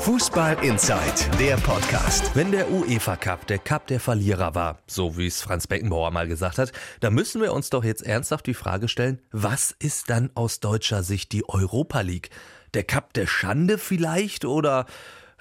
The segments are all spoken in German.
Fußball Inside, der Podcast. Wenn der UEFA Cup der Cup der Verlierer war, so wie es Franz Beckenbauer mal gesagt hat, dann müssen wir uns doch jetzt ernsthaft die Frage stellen, was ist dann aus deutscher Sicht die Europa League? Der Cup der Schande vielleicht oder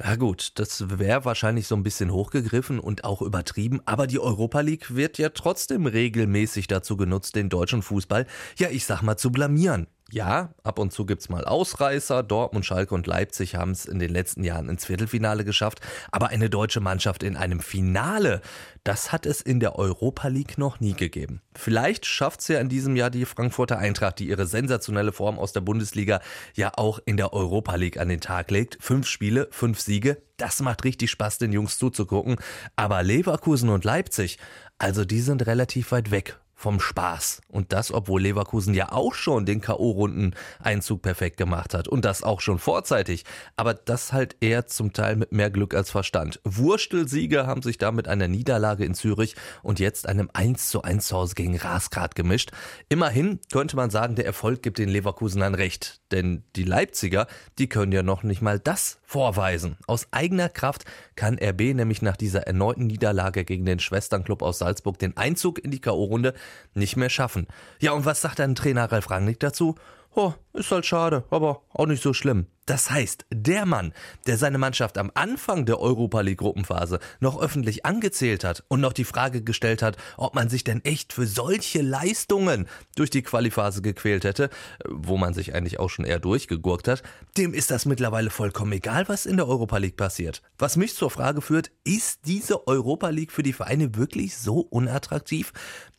ja gut, das wäre wahrscheinlich so ein bisschen hochgegriffen und auch übertrieben, aber die Europa League wird ja trotzdem regelmäßig dazu genutzt, den deutschen Fußball, ja ich sag mal, zu blamieren. Ja, ab und zu gibt's mal Ausreißer. Dortmund, Schalke und Leipzig haben es in den letzten Jahren ins Viertelfinale geschafft. Aber eine deutsche Mannschaft in einem Finale, das hat es in der Europa League noch nie gegeben. Vielleicht schafft's ja in diesem Jahr die Frankfurter Eintracht, die ihre sensationelle Form aus der Bundesliga ja auch in der Europa League an den Tag legt. Fünf Spiele, fünf Siege. Das macht richtig Spaß, den Jungs zuzugucken. Aber Leverkusen und Leipzig, also die sind relativ weit weg vom Spaß. Und das, obwohl Leverkusen ja auch schon den K.O.-Runden-Einzug perfekt gemacht hat. Und das auch schon vorzeitig. Aber das halt eher zum Teil mit mehr Glück als Verstand. Wurstelsiege haben sich da mit einer Niederlage in Zürich und jetzt einem 1 zu 1 zu Hause gegen Rasgrad gemischt. Immerhin könnte man sagen, der Erfolg gibt den Leverkusenern recht. Denn die Leipziger, die können ja noch nicht mal das vorweisen. Aus eigener Kraft kann RB nämlich nach dieser erneuten Niederlage gegen den Schwesternclub aus Salzburg den Einzug in die K.O.-Runde nicht mehr schaffen. Ja, und was sagt dann Trainer Ralf Rangnick dazu? Oh, ist halt schade, aber auch nicht so schlimm. Das heißt, der Mann, der seine Mannschaft am Anfang der Europa League Gruppenphase noch öffentlich angezählt hat und noch die Frage gestellt hat, ob man sich denn echt für solche Leistungen durch die Qualiphase gequält hätte, wo man sich eigentlich auch schon eher durchgegurkt hat, dem ist das mittlerweile vollkommen egal, was in der Europa League passiert. Was mich zur Frage führt, ist diese Europa League für die Vereine wirklich so unattraktiv?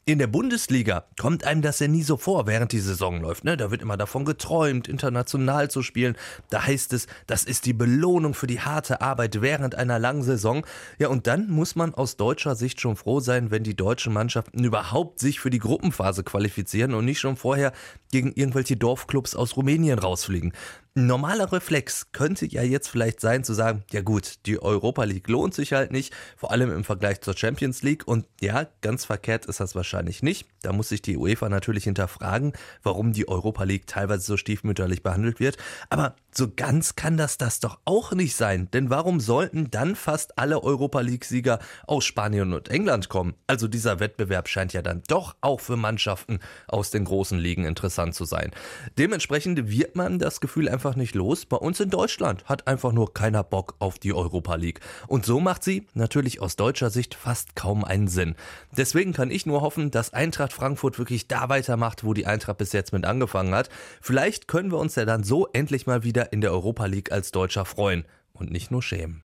In der Bundesliga kommt einem das ja nie so vor, während die Saison läuft. Ne? Da wird immer davon geträumt, international zu spielen. Da heißt es, das ist die Belohnung für die harte Arbeit während einer langen Saison. Ja, und dann muss man aus deutscher Sicht schon froh sein, wenn die deutschen Mannschaften überhaupt sich für die Gruppenphase qualifizieren und nicht schon vorher gegen irgendwelche Dorfclubs aus Rumänien rausfliegen. Normaler Reflex könnte ja jetzt vielleicht sein zu sagen, ja gut, die Europa League lohnt sich halt nicht, vor allem im Vergleich zur Champions League und ja, ganz verkehrt ist das wahrscheinlich nicht. Da muss sich die UEFA natürlich hinterfragen, warum die Europa League teilweise so stiefmütterlich behandelt wird, aber so ganz kann das das doch auch nicht sein, denn warum sollten dann fast alle Europa League Sieger aus Spanien und England kommen? Also dieser Wettbewerb scheint ja dann doch auch für Mannschaften aus den großen Ligen interessant zu sein. Dementsprechend wird man das Gefühl einfach einfach nicht los. Bei uns in Deutschland hat einfach nur keiner Bock auf die Europa League. Und so macht sie natürlich aus deutscher Sicht fast kaum einen Sinn. Deswegen kann ich nur hoffen, dass Eintracht Frankfurt wirklich da weitermacht, wo die Eintracht bis jetzt mit angefangen hat. Vielleicht können wir uns ja dann so endlich mal wieder in der Europa League als Deutscher freuen und nicht nur schämen.